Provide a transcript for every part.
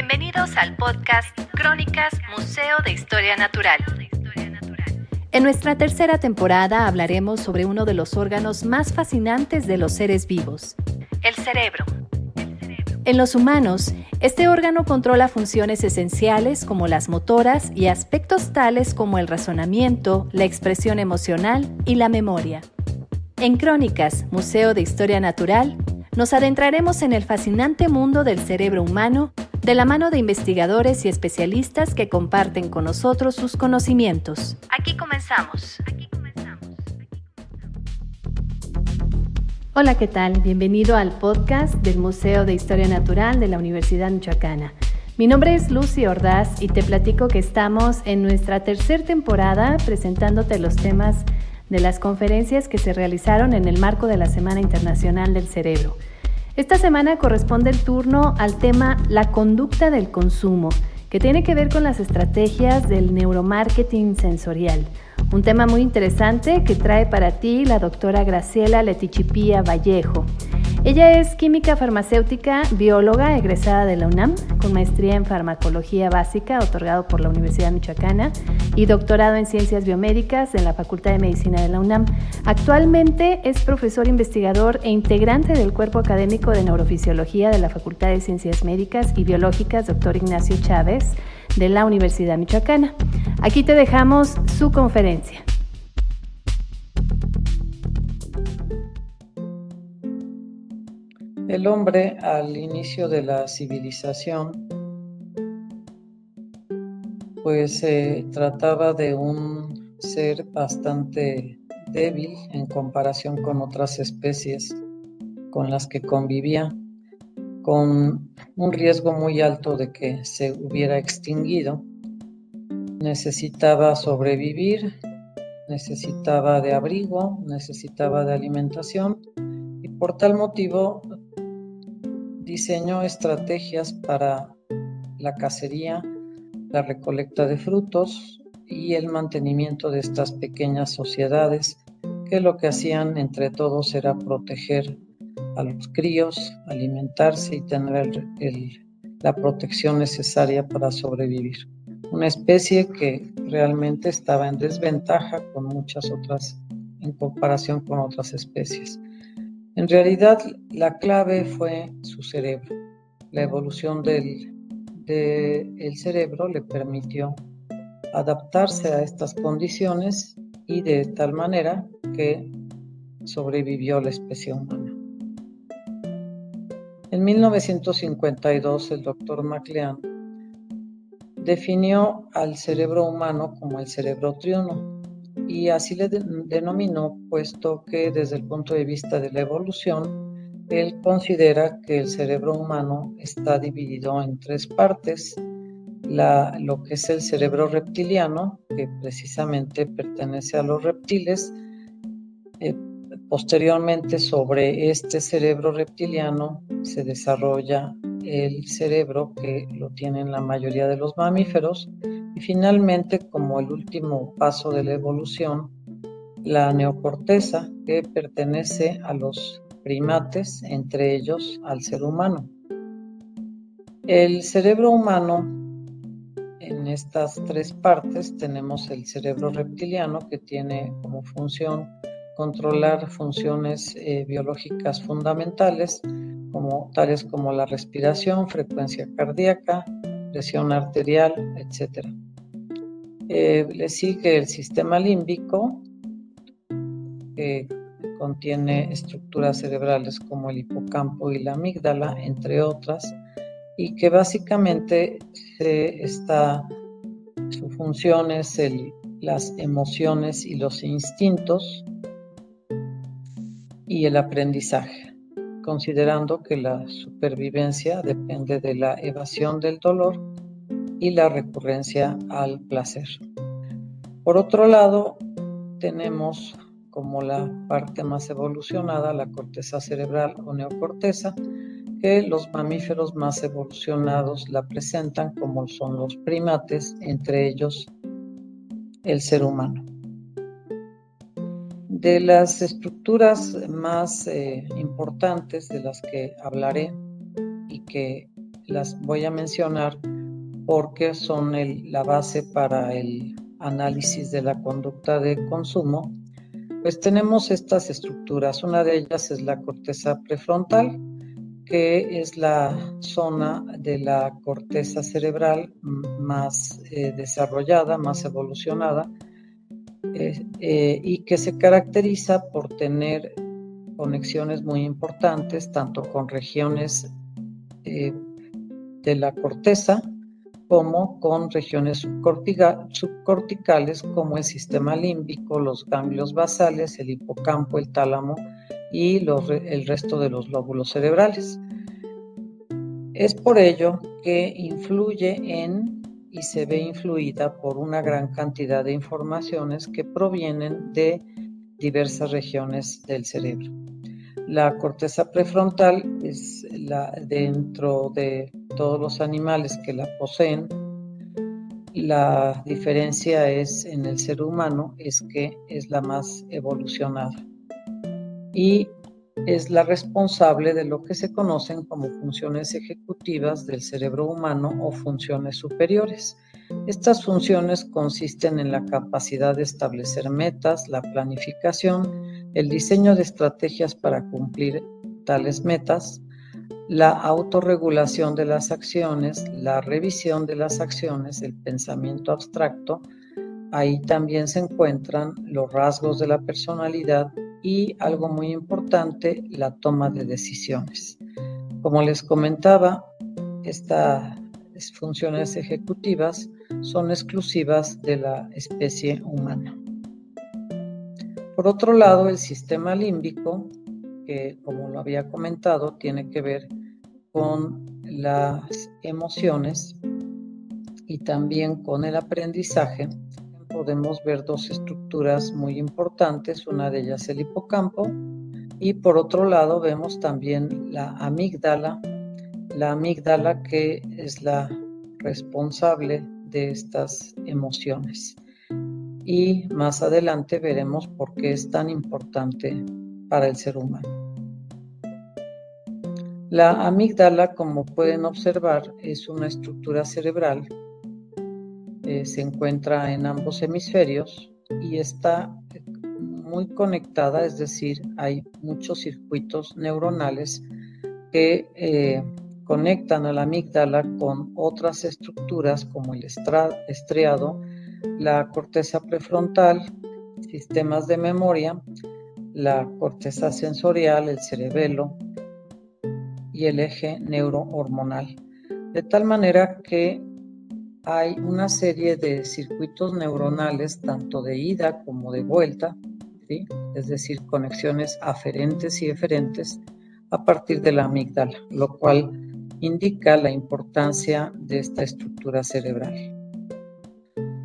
Bienvenidos al podcast Crónicas Museo de Historia Natural. En nuestra tercera temporada hablaremos sobre uno de los órganos más fascinantes de los seres vivos, el cerebro. En los humanos, este órgano controla funciones esenciales como las motoras y aspectos tales como el razonamiento, la expresión emocional y la memoria. En Crónicas, Museo de Historia Natural, nos adentraremos en el fascinante mundo del cerebro humano de la mano de investigadores y especialistas que comparten con nosotros sus conocimientos. Aquí comenzamos. Hola, ¿qué tal? Bienvenido al podcast del Museo de Historia Natural de la Universidad Michoacana. Mi nombre es Lucy Ordaz y te platico que estamos en nuestra tercera temporada presentándote los temas de las conferencias que se realizaron en el marco de la Semana Internacional del Cerebro. Esta semana corresponde el turno al tema La conducta del consumo, que tiene que ver con las estrategias del neuromarketing sensorial. Un tema muy interesante que trae para ti la doctora Graciela Letichipía Vallejo. Ella es química farmacéutica, bióloga egresada de la UNAM, con maestría en farmacología básica otorgado por la Universidad Michoacana y doctorado en ciencias biomédicas en la Facultad de Medicina de la UNAM. Actualmente es profesor investigador e integrante del cuerpo académico de neurofisiología de la Facultad de Ciencias Médicas y Biológicas, doctor Ignacio Chávez, de la Universidad Michoacana. Aquí te dejamos su conferencia. El hombre al inicio de la civilización pues se trataba de un ser bastante débil en comparación con otras especies con las que convivía, con un riesgo muy alto de que se hubiera extinguido. Necesitaba sobrevivir, necesitaba de abrigo, necesitaba de alimentación y por tal motivo diseñó estrategias para la cacería, la recolecta de frutos y el mantenimiento de estas pequeñas sociedades que lo que hacían entre todos era proteger a los críos, alimentarse y tener la protección necesaria para sobrevivir. Una especie que realmente estaba en desventaja con muchas otras en comparación con otras especies. En realidad, la clave fue su cerebro. La evolución del, cerebro le permitió adaptarse a estas condiciones y de tal manera que sobrevivió la especie humana. En 1952 el doctor MacLean definió al cerebro humano como el cerebro triuno, y así le denominó, puesto que desde el punto de vista de la evolución, él considera que el cerebro humano está dividido en tres partes, lo que es el cerebro reptiliano, que precisamente pertenece a los reptiles, eh, posteriormente sobre este cerebro reptiliano se desarrolla el cerebro que lo tienen la mayoría de los mamíferos, y finalmente, como el último paso de la evolución, la neocorteza, que pertenece a los primates, entre ellos al ser humano. El cerebro humano, en estas tres partes, tenemos el cerebro reptiliano, que tiene como función controlar funciones eh, biológicas fundamentales, como, tales como la respiración, frecuencia cardíaca, presión arterial, etc. Eh, le sigue el sistema límbico, que contiene estructuras cerebrales como el hipocampo y la amígdala, entre otras, y que básicamente su función es las emociones y los instintos y el aprendizaje, considerando que la supervivencia depende de la evasión del dolor y la recurrencia al placer. Por otro lado, tenemos como la parte más evolucionada la corteza cerebral o neocorteza, que los mamíferos más evolucionados la presentan como son los primates, entre ellos el ser humano. De las estructuras más eh, importantes de las que hablaré y que las voy a mencionar porque son la base para el análisis de la conducta de consumo, pues tenemos estas estructuras. Una de ellas es la corteza prefrontal, que es la zona de la corteza cerebral más eh, desarrollada, más evolucionada, eh, eh, y que se caracteriza por tener conexiones muy importantes, tanto con regiones de la corteza como con regiones subcorticales como el sistema límbico, los ganglios basales, el hipocampo, el tálamo y el resto de los lóbulos cerebrales. Es por ello que influye en y se ve influida por una gran cantidad de informaciones que provienen de diversas regiones del cerebro. La corteza prefrontal es la dentro de todos los animales que la poseen. La diferencia es en el ser humano es que es la más evolucionada y es la responsable de lo que se conocen como funciones ejecutivas del cerebro humano o funciones superiores. Estas funciones consisten en la capacidad de establecer metas, la planificación, el diseño de estrategias para cumplir tales metas, la autorregulación de las acciones, la revisión de las acciones, el pensamiento abstracto. Ahí también se encuentran los rasgos de la personalidad y algo muy importante, la toma de decisiones. Como les comentaba, estas funciones ejecutivas son exclusivas de la especie humana. Por otro lado, el sistema límbico, que como lo había comentado, tiene que ver con las emociones y también con el aprendizaje, podemos ver dos estructuras muy importantes, una de ellas el hipocampo y por otro lado vemos también la amígdala, la amígdala que es la responsable de estas emociones. Y más adelante veremos por qué es tan importante para el ser humano. La amígdala, como pueden observar, es una estructura cerebral eh, se encuentra en ambos hemisferios y está muy conectada, es decir, hay muchos circuitos neuronales que eh, conectan a la amígdala con otras estructuras como el estriado, la corteza prefrontal, sistemas de memoria, la corteza sensorial, el cerebelo y el eje neurohormonal. De tal manera que hay una serie de circuitos neuronales, tanto de ida como de vuelta, es decir, conexiones aferentes y eferentes a partir de la amígdala, lo cual indica la importancia de esta estructura cerebral.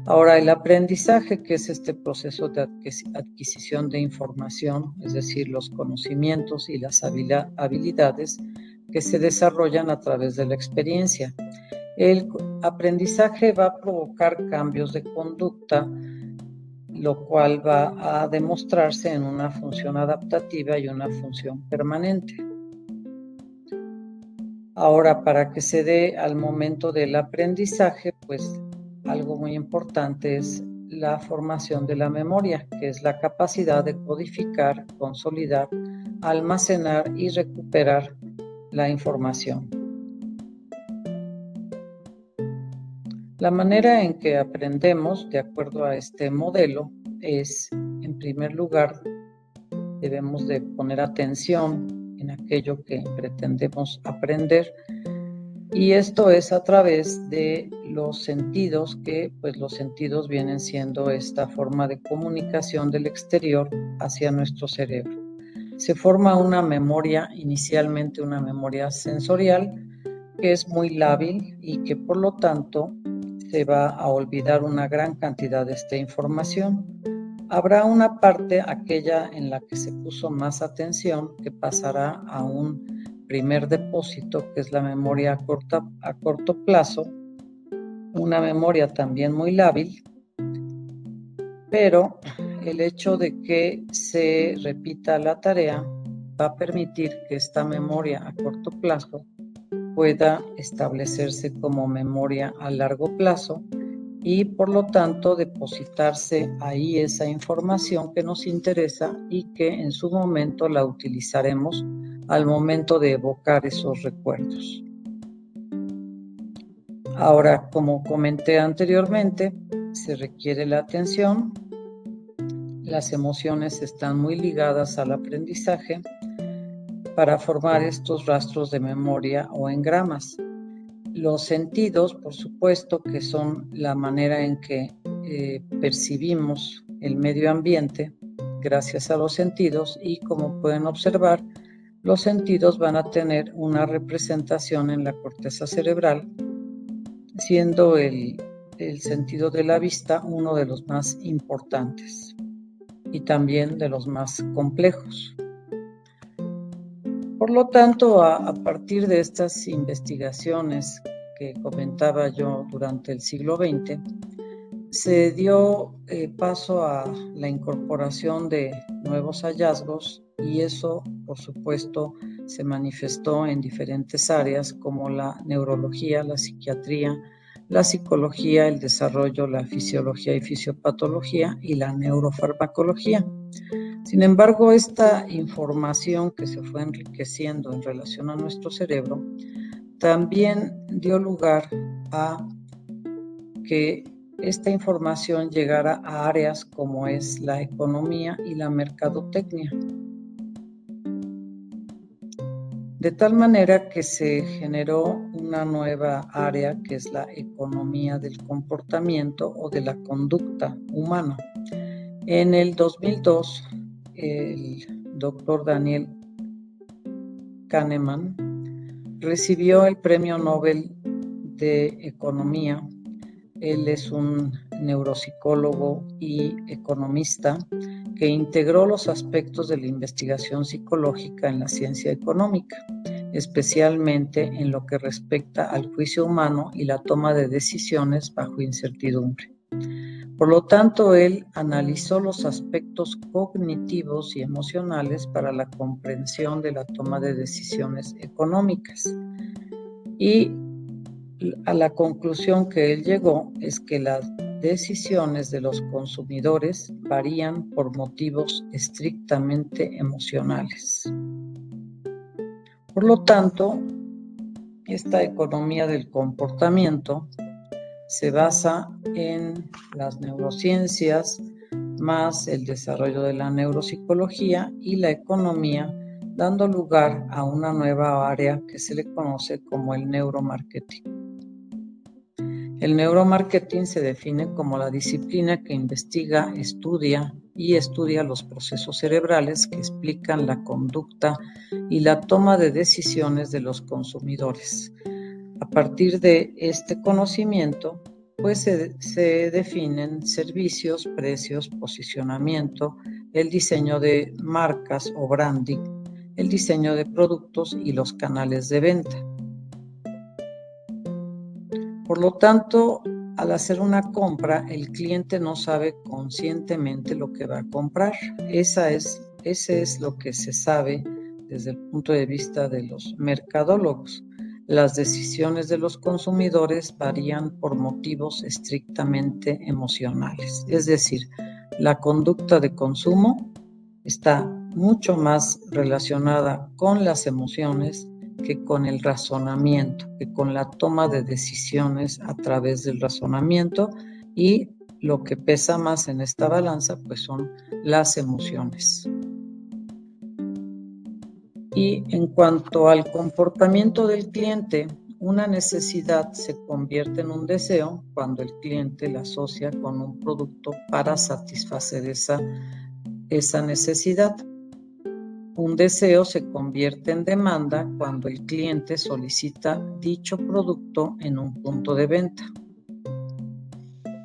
Ahora, el aprendizaje, que es este proceso de adquisición de información, es decir, los conocimientos y las habilidades que se desarrollan a través de la experiencia. El aprendizaje va a provocar cambios de conducta, lo cual va a demostrarse en una función adaptativa y una función permanente. Ahora, para que se dé al momento del aprendizaje, pues algo muy importante es la formación de la memoria, que es la capacidad de codificar, consolidar, almacenar y recuperar la información. La manera en que aprendemos, de acuerdo a este modelo, es, en primer lugar, debemos de poner atención en aquello que pretendemos aprender y esto es a través de los sentidos que pues los sentidos vienen siendo esta forma de comunicación del exterior hacia nuestro cerebro. Se forma una memoria, inicialmente una memoria sensorial, que es muy lábil y que por lo tanto se va a olvidar una gran cantidad de esta información. Habrá una parte, aquella en la que se puso más atención, que pasará a un primer depósito, que es la memoria a, corto plazo, una memoria también muy lábil, pero el hecho de que se repita la tarea va a permitir que esta memoria a corto plazo pueda establecerse como memoria a largo plazo y por lo tanto depositarse ahí esa información que nos interesa y que en su momento la utilizaremos al momento de evocar esos recuerdos. Ahora, como comenté anteriormente, se requiere la atención, las emociones están muy ligadas al aprendizaje para formar estos rastros de memoria o engramas. Los sentidos, por supuesto, que son la manera en que eh, percibimos el medio ambiente gracias a los sentidos y como pueden observar, los sentidos van a tener una representación en la corteza cerebral, siendo el, el sentido de la vista uno de los más importantes y también de los más complejos. Por lo tanto, a, partir de estas investigaciones que comentaba yo durante el siglo XX, se dio eh, paso a la incorporación de nuevos hallazgos y eso, por supuesto, se manifestó en diferentes áreas como la neurología, la psiquiatría, la psicología, el desarrollo, la fisiología y fisiopatología y la neurofarmacología. Sin embargo, esta información que se fue enriqueciendo en relación a nuestro cerebro también dio lugar a que esta información llegara a áreas como es la economía y la mercadotecnia. De tal manera que se generó una nueva área que es la economía del comportamiento o de la conducta humana. En el 2002 el doctor Daniel Kahneman recibió el Premio Nobel de Economía. Él es un neuropsicólogo y economista que integró los aspectos de la investigación psicológica en la ciencia económica, especialmente en lo que respecta al juicio humano y la toma de decisiones bajo incertidumbre. Por lo tanto, él analizó los aspectos cognitivos y emocionales para la comprensión de la toma de decisiones económicas. Y a la conclusión que él llegó es que las decisiones de los consumidores varían por motivos estrictamente emocionales. Por lo tanto, esta economía del comportamiento se basa en las neurociencias, más el desarrollo de la neuropsicología y la economía, dando lugar a una nueva área que se le conoce como el neuromarketing. El neuromarketing se define como la disciplina que investiga, estudia y estudia los procesos cerebrales que explican la conducta y la toma de decisiones de los consumidores a partir de este conocimiento, pues se, definen servicios, precios, posicionamiento, el diseño de marcas o branding, el diseño de productos y los canales de venta. Por lo tanto, al hacer una compra, el cliente no sabe conscientemente lo que va a comprar. Esa es, ese es lo que se sabe desde el punto de vista de los mercadólogos. Las decisiones de los consumidores varían por motivos estrictamente emocionales, es decir, la conducta de consumo está mucho más relacionada con las emociones que con el razonamiento, que con la toma de decisiones a través del razonamiento y lo que pesa más en esta balanza pues son las emociones. Y en cuanto al comportamiento del cliente, una necesidad se convierte en un deseo cuando el cliente la asocia con un producto para satisfacer esa, esa necesidad. Un deseo se convierte en demanda cuando el cliente solicita dicho producto en un punto de venta.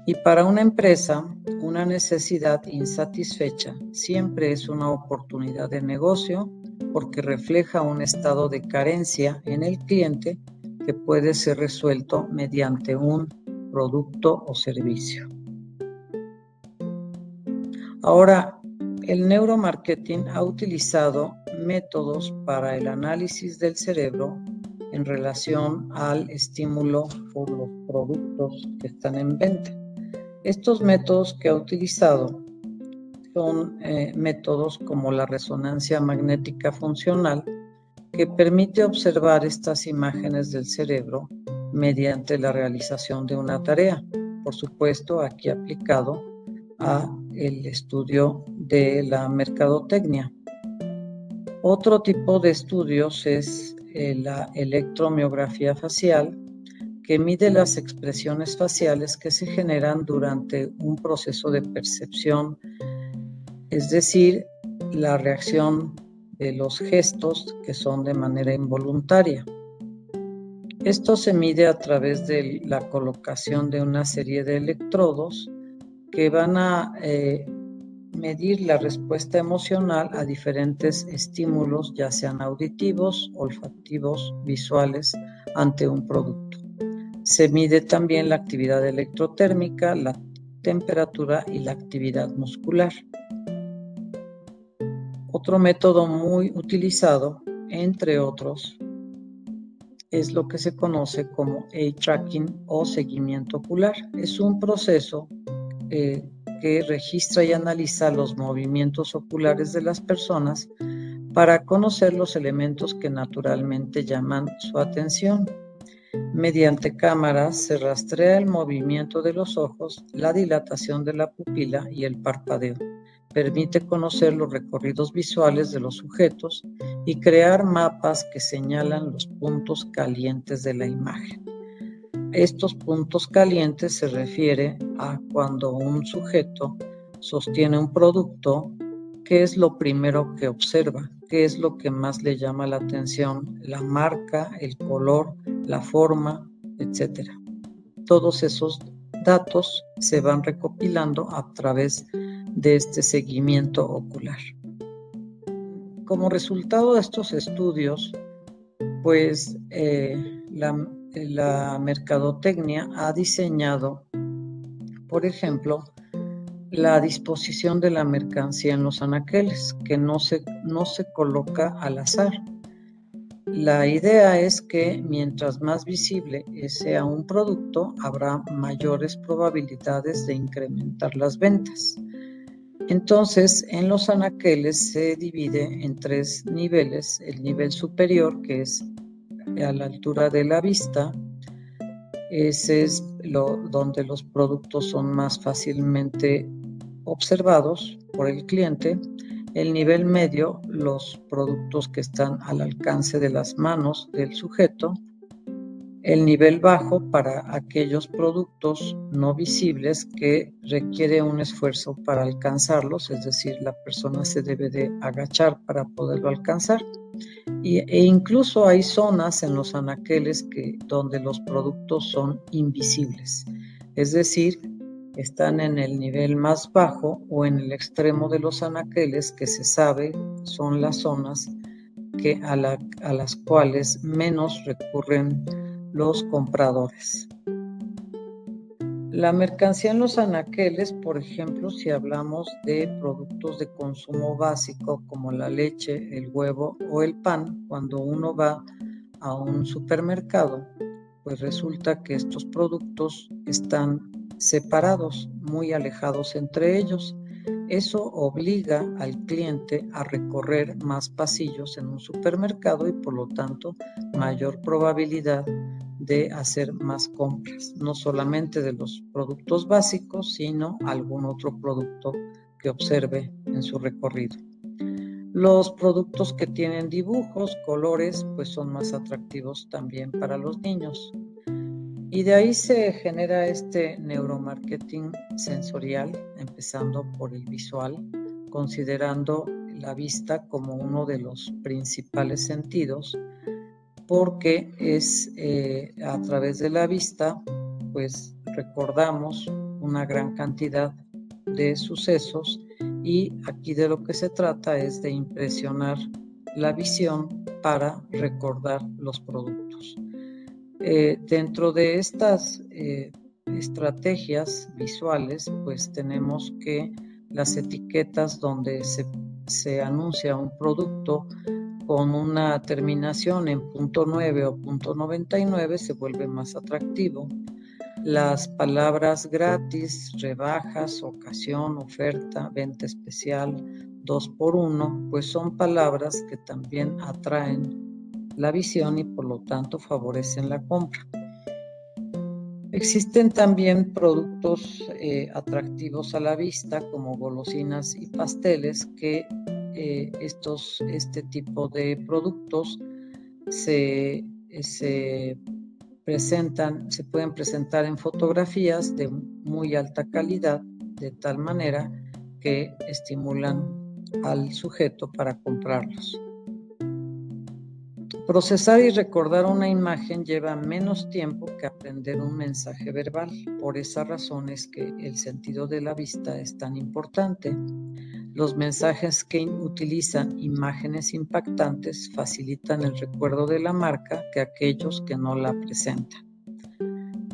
Y para una empresa, una necesidad insatisfecha siempre es una oportunidad de negocio porque refleja un estado de carencia en el cliente que puede ser resuelto mediante un producto o servicio. Ahora, el neuromarketing ha utilizado métodos para el análisis del cerebro en relación al estímulo por los productos que están en venta. Estos métodos que ha utilizado son eh, métodos como la resonancia magnética funcional, que permite observar estas imágenes del cerebro mediante la realización de una tarea. Por supuesto, aquí aplicado a el estudio de la mercadotecnia. Otro tipo de estudios es eh, la electromiografía facial, que mide las expresiones faciales que se generan durante un proceso de percepción, es decir, la reacción de los gestos que son de manera involuntaria. Esto se mide a través de la colocación de una serie de electrodos que van a eh, medir la respuesta emocional a diferentes estímulos, ya sean auditivos, olfativos, visuales, ante un producto. Se mide también la actividad electrotérmica, la temperatura y la actividad muscular. Otro método muy utilizado, entre otros, es lo que se conoce como eye tracking o seguimiento ocular. Es un proceso eh, que registra y analiza los movimientos oculares de las personas para conocer los elementos que naturalmente llaman su atención. Mediante cámaras se rastrea el movimiento de los ojos, la dilatación de la pupila y el parpadeo. Permite conocer los recorridos visuales de los sujetos y crear mapas que señalan los puntos calientes de la imagen. Estos puntos calientes se refiere a cuando un sujeto sostiene un producto, qué es lo primero que observa, qué es lo que más le llama la atención, la marca, el color, la forma, etc. Todos esos datos se van recopilando a través de este seguimiento ocular. Como resultado de estos estudios, pues eh, la la mercadotecnia ha diseñado, por ejemplo, la disposición de la mercancía en los anaqueles, que no se, no se coloca al azar. La idea es que mientras más visible sea un producto, habrá mayores probabilidades de incrementar las ventas. Entonces, en los anaqueles se divide en tres niveles. El nivel superior, que es a la altura de la vista. Ese es lo, donde los productos son más fácilmente observados por el cliente. El nivel medio, los productos que están al alcance de las manos del sujeto el nivel bajo para aquellos productos no visibles que requiere un esfuerzo para alcanzarlos, es decir, la persona se debe de agachar para poderlo alcanzar. e incluso hay zonas en los anaqueles que, donde los productos son invisibles, es decir, están en el nivel más bajo o en el extremo de los anaqueles que se sabe son las zonas que a, a las cuales menos recurren los compradores. La mercancía en los anaqueles, por ejemplo, si hablamos de productos de consumo básico como la leche, el huevo o el pan, cuando uno va a un supermercado, pues resulta que estos productos están separados, muy alejados entre ellos. Eso obliga al cliente a recorrer más pasillos en un supermercado y por lo tanto mayor probabilidad de hacer más compras, no solamente de los productos básicos, sino algún otro producto que observe en su recorrido. Los productos que tienen dibujos, colores, pues son más atractivos también para los niños. Y de ahí se genera este neuromarketing sensorial, empezando por el visual, considerando la vista como uno de los principales sentidos porque es eh, a través de la vista, pues recordamos una gran cantidad de sucesos y aquí de lo que se trata es de impresionar la visión para recordar los productos. Eh, dentro de estas eh, estrategias visuales, pues tenemos que las etiquetas donde se, se anuncia un producto con una terminación en punto .9 o punto .99 se vuelve más atractivo. Las palabras gratis, rebajas, ocasión, oferta, venta especial, dos por uno, pues son palabras que también atraen la visión y por lo tanto favorecen la compra. Existen también productos eh, atractivos a la vista como golosinas y pasteles que eh, estos, este tipo de productos se, se presentan, se pueden presentar en fotografías de muy alta calidad, de tal manera que estimulan al sujeto para comprarlos. Procesar y recordar una imagen lleva menos tiempo que aprender un mensaje verbal. Por esa razón es que el sentido de la vista es tan importante. Los mensajes que utilizan imágenes impactantes facilitan el recuerdo de la marca que aquellos que no la presentan.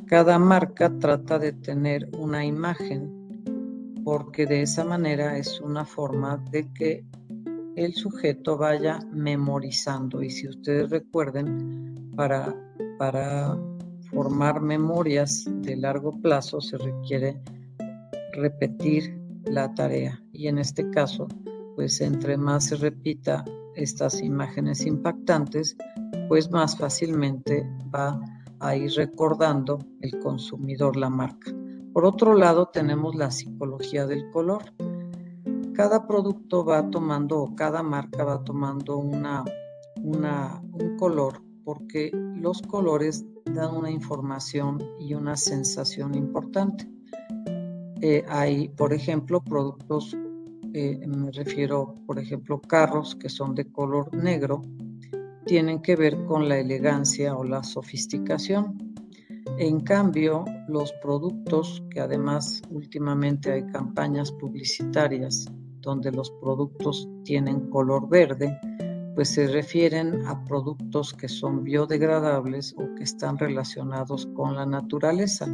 Cada marca trata de tener una imagen porque de esa manera es una forma de que el sujeto vaya memorizando. Y si ustedes recuerden, para, para formar memorias de largo plazo se requiere repetir la tarea. Y en este caso, pues entre más se repita estas imágenes impactantes, pues más fácilmente va a ir recordando el consumidor la marca. Por otro lado, tenemos la psicología del color cada producto va tomando o cada marca va tomando una, un color porque los colores dan una información y una sensación importante. Eh, hay, por ejemplo, productos, eh, me refiero, por ejemplo, carros que son de color negro, tienen que ver con la elegancia o la sofisticación. En cambio, los productos, que además últimamente hay campañas publicitarias donde los productos tienen color verde, pues se refieren a productos que son biodegradables o que están relacionados con la naturaleza,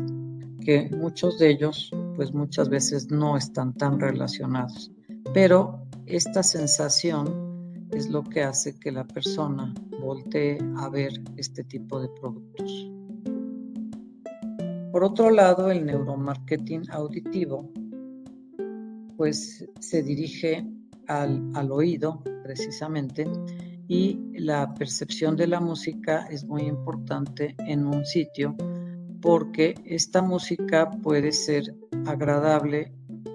que muchos de ellos pues muchas veces no están tan relacionados. Pero esta sensación es lo que hace que la persona voltee a ver este tipo de productos. Por otro lado, el neuromarketing auditivo pues se dirige al, oído precisamente y la percepción de la música es muy importante en un sitio porque esta música puede ser agradable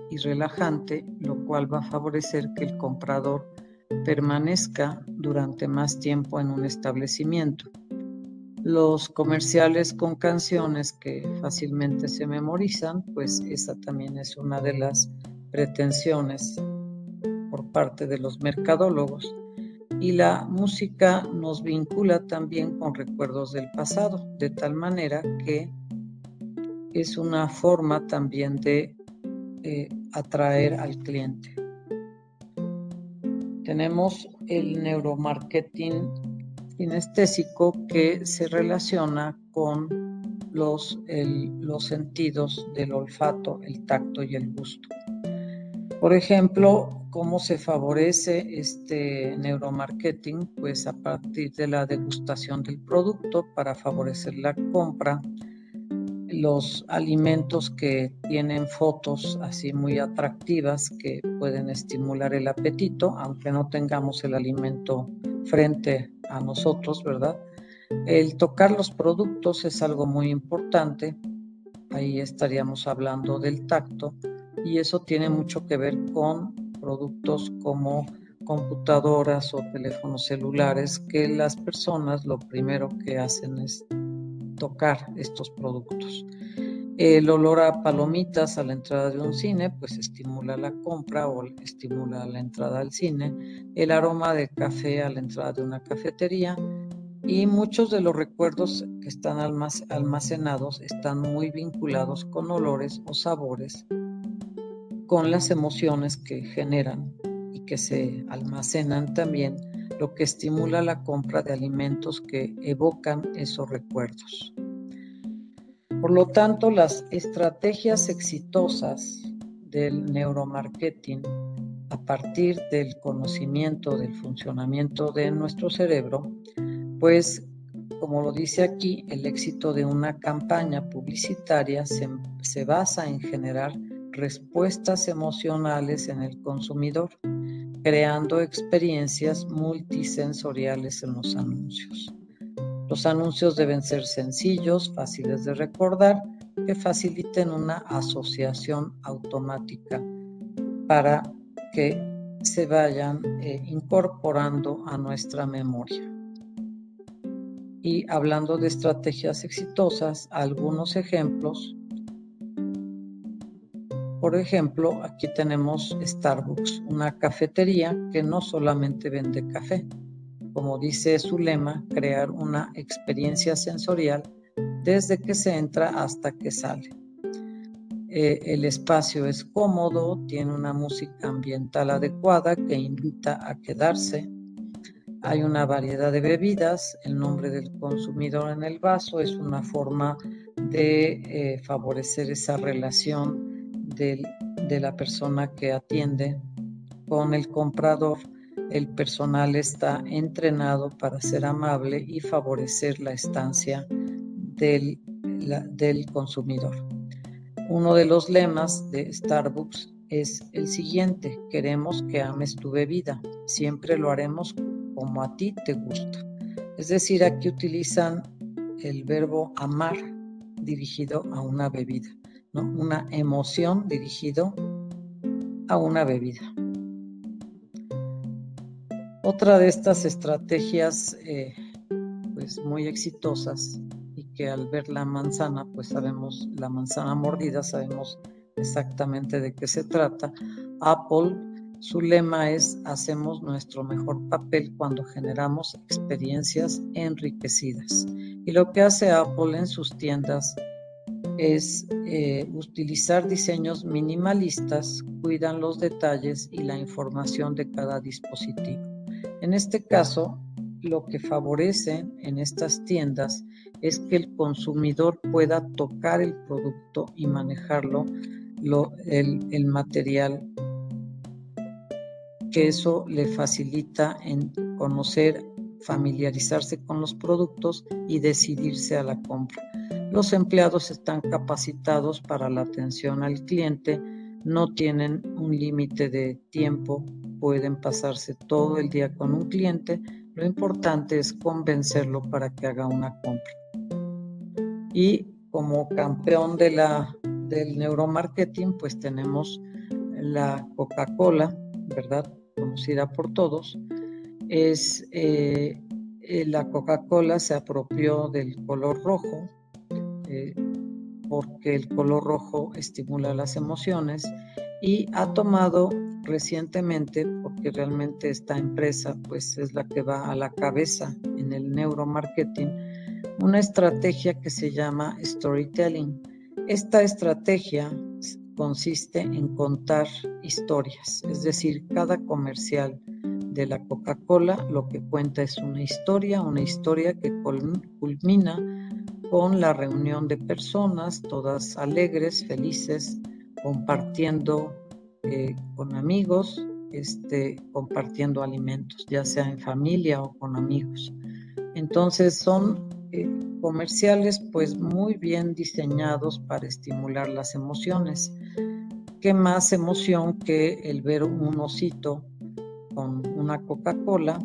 y relajante, lo cual va a favorecer que el comprador permanezca durante más tiempo en un establecimiento. Los comerciales con canciones que fácilmente se memorizan, pues esa también es una de las pretensiones por parte de los mercadólogos y la música nos vincula también con recuerdos del pasado, de tal manera que es una forma también de eh, atraer al cliente. Tenemos el neuromarketing kinestésico que se relaciona con los, los sentidos del olfato, el tacto y el gusto. Por ejemplo, ¿cómo se favorece este neuromarketing? Pues a partir de la degustación del producto para favorecer la compra, los alimentos que tienen fotos así muy atractivas que pueden estimular el apetito, aunque no tengamos el alimento frente a nosotros, ¿verdad? El tocar los productos es algo muy importante. Ahí estaríamos hablando del tacto y eso tiene mucho que ver con productos como computadoras o teléfonos celulares que las personas lo primero que hacen es tocar estos productos. El olor a palomitas a la entrada de un cine pues estimula la compra o estimula la entrada al cine. El aroma de café a la entrada de una cafetería y muchos de los recuerdos que están almacenados están muy vinculados con olores o sabores con las emociones que generan y que se almacenan también, lo que estimula la compra de alimentos que evocan esos recuerdos. Por lo tanto, las estrategias exitosas del neuromarketing a partir del conocimiento del funcionamiento de nuestro cerebro, pues como lo dice aquí, el éxito de una campaña publicitaria se, se, basa en generar respuestas emocionales en el consumidor, creando experiencias multisensoriales en los anuncios. Los anuncios deben ser sencillos, fáciles de recordar, que faciliten una asociación automática para que se vayan eh, incorporando a nuestra memoria. Y hablando de estrategias exitosas, algunos ejemplos. Por ejemplo, aquí tenemos Starbucks, una cafetería que no solamente vende café, como dice su lema, crear una experiencia sensorial desde que se entra hasta que sale. Eh, el espacio es cómodo, tiene una música ambiental adecuada que invita a quedarse. Hay una variedad de bebidas, el nombre del consumidor en el vaso es una forma de eh, favorecer esa relación de la persona que atiende con el comprador el personal está entrenado para ser amable y favorecer la estancia del, del consumidor. Uno de los lemas de Starbucks es el siguiente, queremos que ames tu bebida, siempre lo haremos como a ti te gusta. Es decir, aquí utilizan el verbo amar dirigido a una bebida, una emoción dirigido a una bebida. Otra de estas estrategias eh, pues muy exitosas y que al ver la manzana, pues sabemos, la manzana mordida, sabemos exactamente de qué se trata. Apple, su lema es hacemos nuestro mejor papel cuando generamos experiencias enriquecidas. Y lo que hace Apple en sus tiendas es eh, utilizar diseños minimalistas, cuidan los detalles y la información de cada dispositivo. En este caso, lo que favorece en estas tiendas es que el consumidor pueda tocar el producto y manejarlo, el, material, que eso le facilita en conocer, familiarizarse con los productos y decidirse a la compra. Los empleados están capacitados para la atención al cliente, no tienen un límite de tiempo pueden pasarse todo el día con un cliente, lo importante es convencerlo para que haga una compra. Y como campeón de la, del neuromarketing, pues tenemos la Coca-Cola, ¿verdad? Conocida por todos. Es eh, eh, la Coca-Cola se apropió del color rojo eh, porque el color rojo estimula las emociones y ha tomado recientemente, porque realmente esta empresa pues es la que va a la cabeza en el neuromarketing, una estrategia que se llama storytelling. Esta estrategia consiste en contar historias, es decir, cada comercial de la Coca-Cola lo que cuenta es una historia, una historia que culmina con la reunión de personas, todas alegres, felices, compartiendo eh, con amigos, este, compartiendo alimentos, ya sea en familia o con amigos. Entonces son eh, comerciales pues muy bien diseñados para estimular las emociones. ¿Qué más emoción que el ver un osito con una Coca-Cola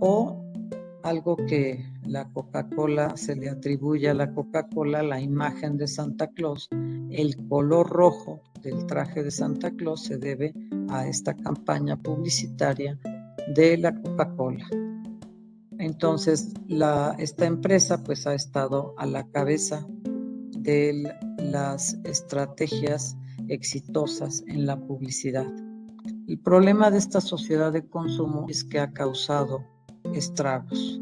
o algo que la Coca-Cola se le atribuye a la Coca-Cola, la imagen de Santa Claus, el color rojo del traje de Santa Claus se debe a esta campaña publicitaria de la Coca-Cola. Entonces, esta empresa pues ha estado a la cabeza de las estrategias exitosas en la publicidad. El problema de esta sociedad de consumo es que ha causado estragos.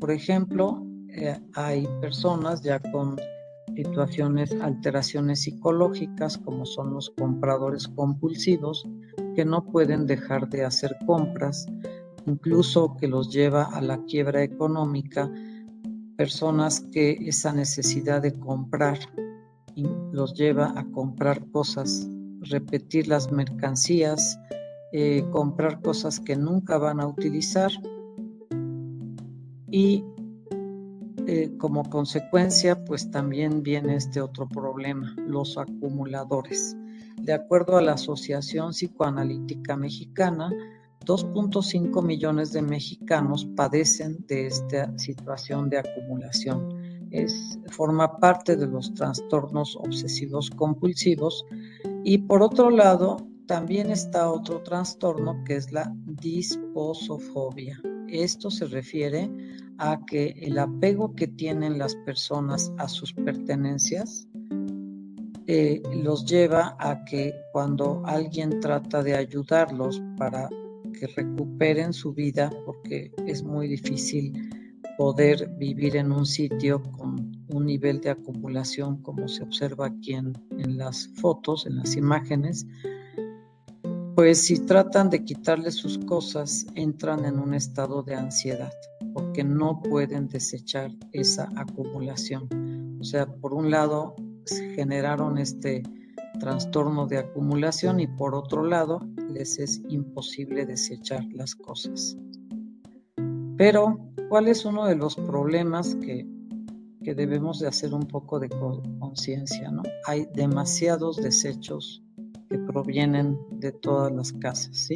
Por ejemplo, eh, hay personas ya con situaciones, alteraciones psicológicas, como son los compradores compulsivos, que no pueden dejar de hacer compras, incluso que los lleva a la quiebra económica, personas que esa necesidad de comprar los lleva a comprar cosas, repetir las mercancías, eh, comprar cosas que nunca van a utilizar y eh, como consecuencia, pues también viene este otro problema, los acumuladores. De acuerdo a la Asociación Psicoanalítica Mexicana, 2.5 millones de mexicanos padecen de esta situación de acumulación. Es, forma parte de los trastornos obsesivos compulsivos y por otro lado también está otro trastorno que es la disposofobia. Esto se refiere a que el apego que tienen las personas a sus pertenencias eh, los lleva a que cuando alguien trata de ayudarlos para que recuperen su vida, porque es muy difícil poder vivir en un sitio con un nivel de acumulación como se observa aquí en, en las fotos, en las imágenes, pues si tratan de quitarle sus cosas, entran en un estado de ansiedad porque no pueden desechar esa acumulación. O sea, por un lado generaron este trastorno de acumulación y por otro lado les es imposible desechar las cosas. Pero, ¿cuál es uno de los problemas que, que debemos de hacer un poco de conciencia? ¿no? Hay demasiados desechos que provienen de todas las casas,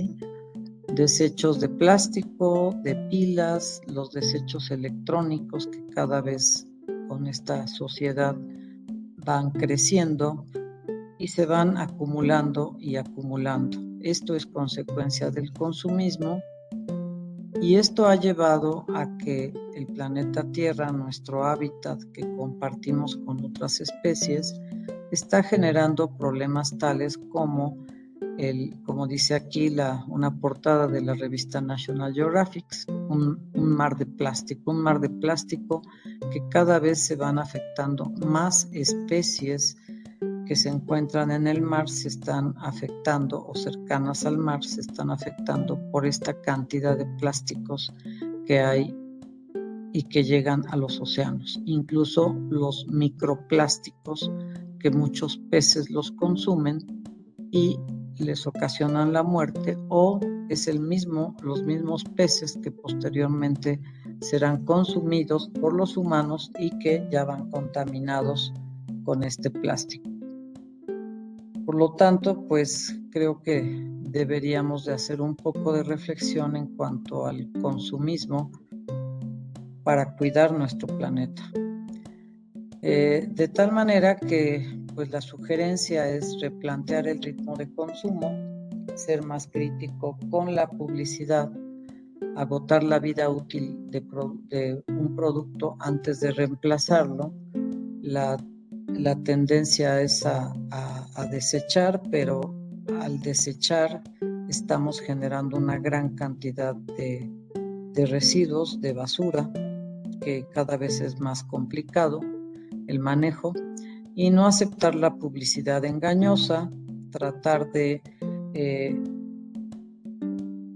desechos de plástico, de pilas, los desechos electrónicos que cada vez con esta sociedad van creciendo y se van acumulando y acumulando. Esto es consecuencia del consumismo y esto ha llevado a que el planeta Tierra, nuestro hábitat que compartimos con otras especies, está generando problemas tales como como dice aquí una portada de la revista National Geographic, un, mar de plástico, un mar de plástico que cada vez se van afectando más especies que se encuentran en el mar se están afectando o cercanas al mar se están afectando por esta cantidad de plásticos que hay y que llegan a los océanos, incluso los microplásticos muchos peces los consumen y les ocasionan la muerte o es el mismo, los mismos peces que posteriormente serán consumidos por los humanos y que ya van contaminados con este plástico. Por lo tanto, pues creo que deberíamos de hacer un poco de reflexión en cuanto al consumismo para cuidar nuestro planeta. Eh, de tal manera que pues la sugerencia es replantear el ritmo de consumo, ser más crítico con la publicidad, agotar la vida útil de, un producto antes de reemplazarlo. La, tendencia es a, desechar, pero al desechar estamos generando una gran cantidad de, de residuos, de basura, que cada vez es más complicado el manejo y no aceptar la publicidad engañosa, tratar de eh,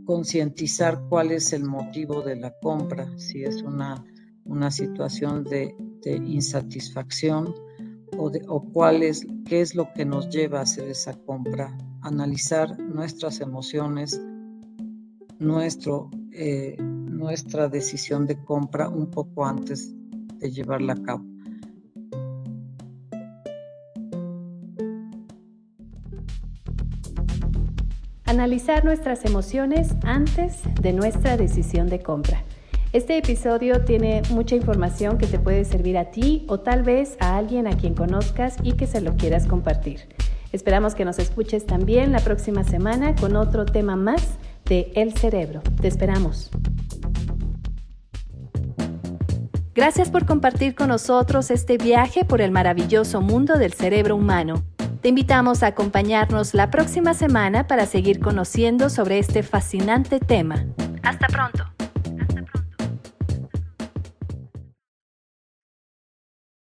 concientizar cuál es el motivo de la compra, si es una, una situación de, insatisfacción o, o, cuál es, qué es lo que nos lleva a hacer esa compra, analizar nuestras emociones, nuestro, eh, nuestra decisión de compra un poco antes de llevarla a cabo. Analizar nuestras emociones antes de nuestra decisión de compra. Este episodio tiene mucha información que te puede servir a ti o tal vez a alguien a quien conozcas y que se lo quieras compartir. Esperamos que nos escuches también la próxima semana con otro tema más de El Cerebro. Te esperamos. Gracias por compartir con nosotros este viaje por el maravilloso mundo del cerebro humano. Te invitamos a acompañarnos la próxima semana para seguir conociendo sobre este fascinante tema. Hasta pronto.